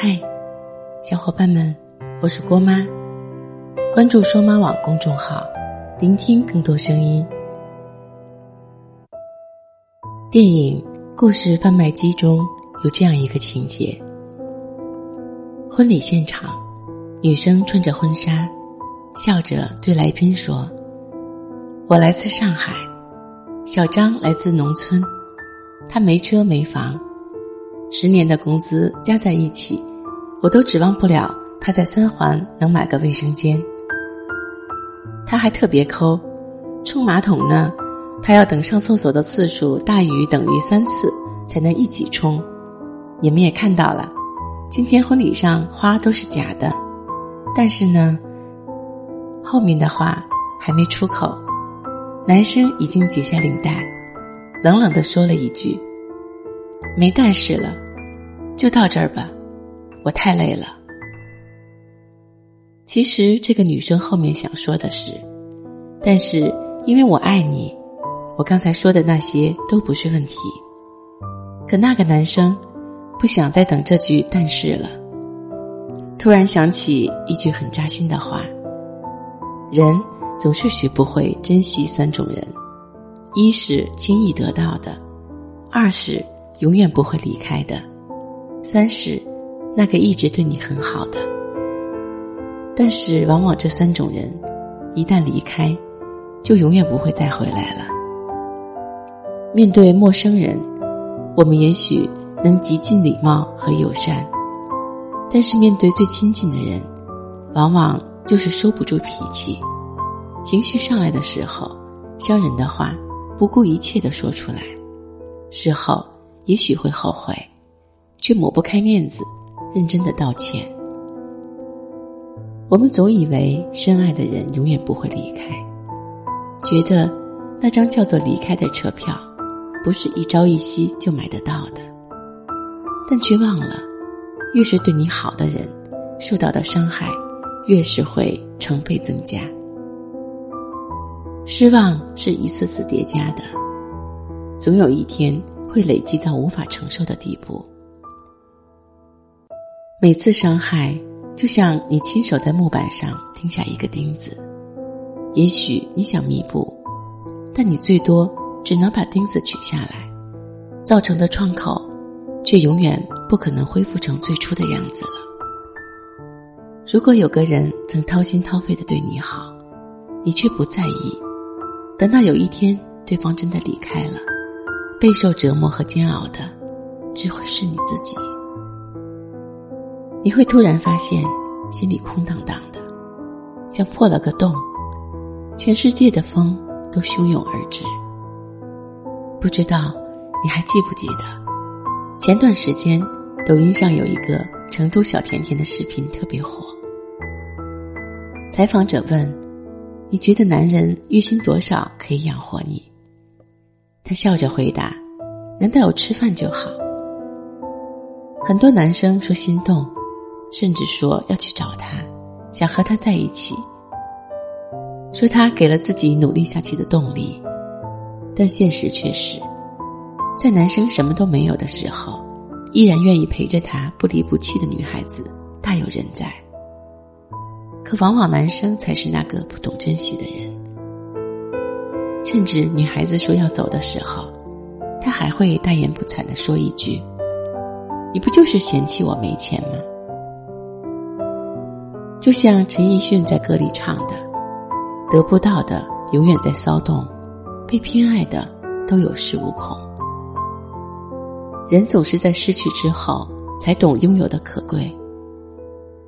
嗨，小伙伴们，我是郭妈，关注双妈网公众号，聆听更多声音。电影《故事贩卖机》中有这样一个情节：婚礼现场，女生穿着婚纱，笑着对来宾说：“我来自上海，小张来自农村，他没车没房。”十年的工资加在一起，我都指望不了他在三环能买个卫生间。他还特别抠，冲马桶呢，他要等上厕所的次数大于等于三次才能一起冲。你们也看到了，今天婚礼上花都是假的，但是呢，后面的话还没出口，男生已经解下领带，冷冷的说了一句。没但是了，就到这儿吧，我太累了。其实这个女生后面想说的是，但是因为我爱你，我刚才说的那些都不是问题。可那个男生不想再等这句但是了，突然想起一句很扎心的话：人总是学不会珍惜三种人，一是轻易得到的，二是。永远不会离开的，三是那个一直对你很好的。但是，往往这三种人一旦离开，就永远不会再回来了。面对陌生人，我们也许能极尽礼貌和友善，但是面对最亲近的人，往往就是收不住脾气，情绪上来的时候，伤人的话不顾一切的说出来，事后。也许会后悔，却抹不开面子，认真的道歉。我们总以为深爱的人永远不会离开，觉得那张叫做离开的车票，不是一朝一夕就买得到的。但却忘了，越是对你好的人，受到的伤害，越是会成倍增加。失望是一次次叠加的，总有一天。会累积到无法承受的地步。每次伤害，就像你亲手在木板上钉下一个钉子。也许你想弥补，但你最多只能把钉子取下来，造成的创口，却永远不可能恢复成最初的样子了。如果有个人曾掏心掏肺的对你好，你却不在意，等到有一天对方真的离开了。备受折磨和煎熬的，只会是你自己。你会突然发现，心里空荡荡的，像破了个洞，全世界的风都汹涌而至。不知道你还记不记得，前段时间抖音上有一个成都小甜甜的视频特别火。采访者问：“你觉得男人月薪多少可以养活你？”他笑着回答：“能带我吃饭就好。”很多男生说心动，甚至说要去找他，想和他在一起，说他给了自己努力下去的动力。但现实却是，在男生什么都没有的时候，依然愿意陪着他不离不弃的女孩子大有人在。可往往男生才是那个不懂珍惜的人。甚至女孩子说要走的时候，他还会大言不惭的说一句：“你不就是嫌弃我没钱吗？”就像陈奕迅在歌里唱的：“得不到的永远在骚动，被偏爱的都有恃无恐。”人总是在失去之后才懂拥有的可贵。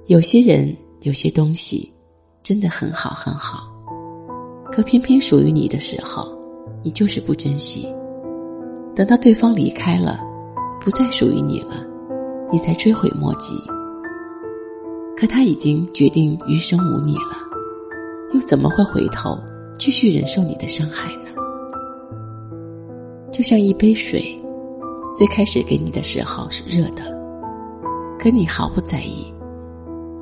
有些人，有些东西，真的很好，很好。可偏偏属于你的时候，你就是不珍惜；等到对方离开了，不再属于你了，你才追悔莫及。可他已经决定余生无你了，又怎么会回头继续忍受你的伤害呢？就像一杯水，最开始给你的时候是热的，可你毫不在意，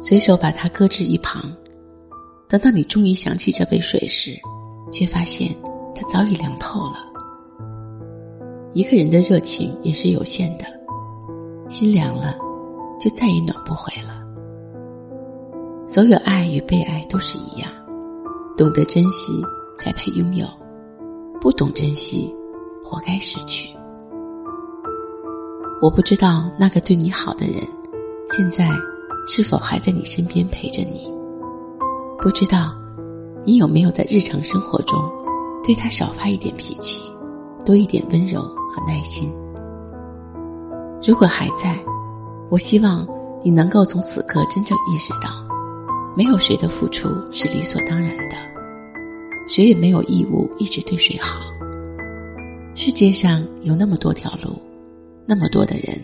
随手把它搁置一旁。等到你终于想起这杯水时，却发现它早已凉透了。一个人的热情也是有限的，心凉了，就再也暖不回了。所有爱与被爱都是一样，懂得珍惜才配拥有，不懂珍惜，活该失去。我不知道那个对你好的人，现在是否还在你身边陪着你。不知道你有没有在日常生活中，对他少发一点脾气，多一点温柔和耐心。如果还在，我希望你能够从此刻真正意识到，没有谁的付出是理所当然的，谁也没有义务一直对谁好。世界上有那么多条路。那么多的人，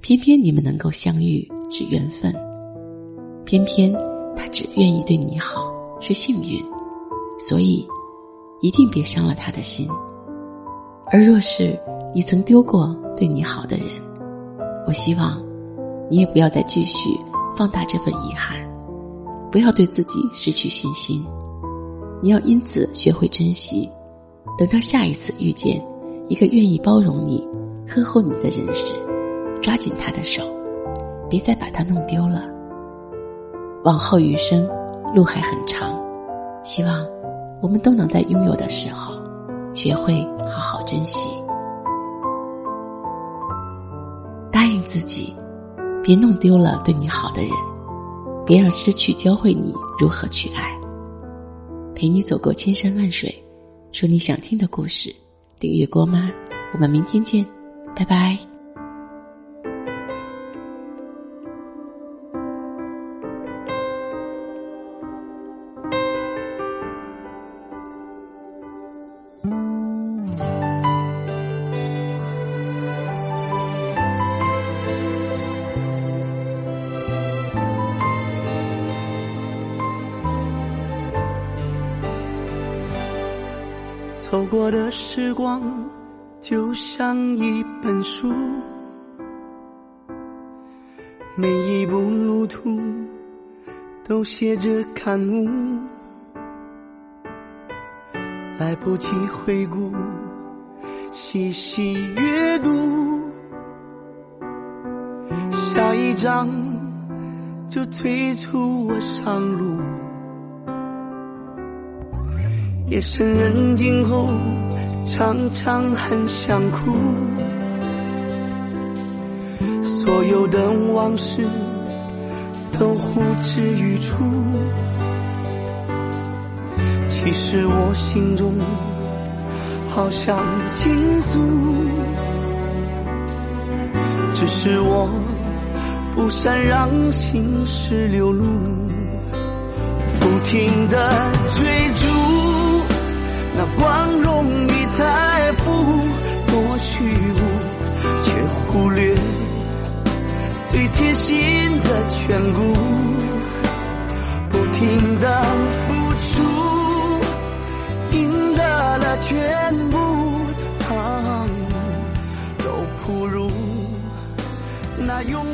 偏偏你们能够相遇是缘分，偏偏他只愿意对你好是幸运，所以一定别伤了他的心。而若是你曾丢过对你好的人，我希望你也不要再继续放大这份遗憾，不要对自己失去信心。你要因此学会珍惜，等到下一次遇见一个愿意包容你。呵护你的人时，抓紧他的手，别再把他弄丢了。往后余生，路还很长，希望我们都能在拥有的时候，学会好好珍惜。答应自己，别弄丢了对你好的人，别让失去教会你如何去爱。陪你走过千山万水，说你想听的故事。订阅郭妈，我们明天见。拜拜。走过的时光。就像一本书，每一步路途都写着感悟，来不及回顾，细细阅读，下一章就催促我上路。夜深人静后。常常很想哭，所有的往事都呼之欲出。其实我心中好想倾诉，只是我不善让心事流露，不停的那光荣与。财富多虚无，却忽略最贴心的眷顾。不停的付出，赢得了全部，都不如那拥。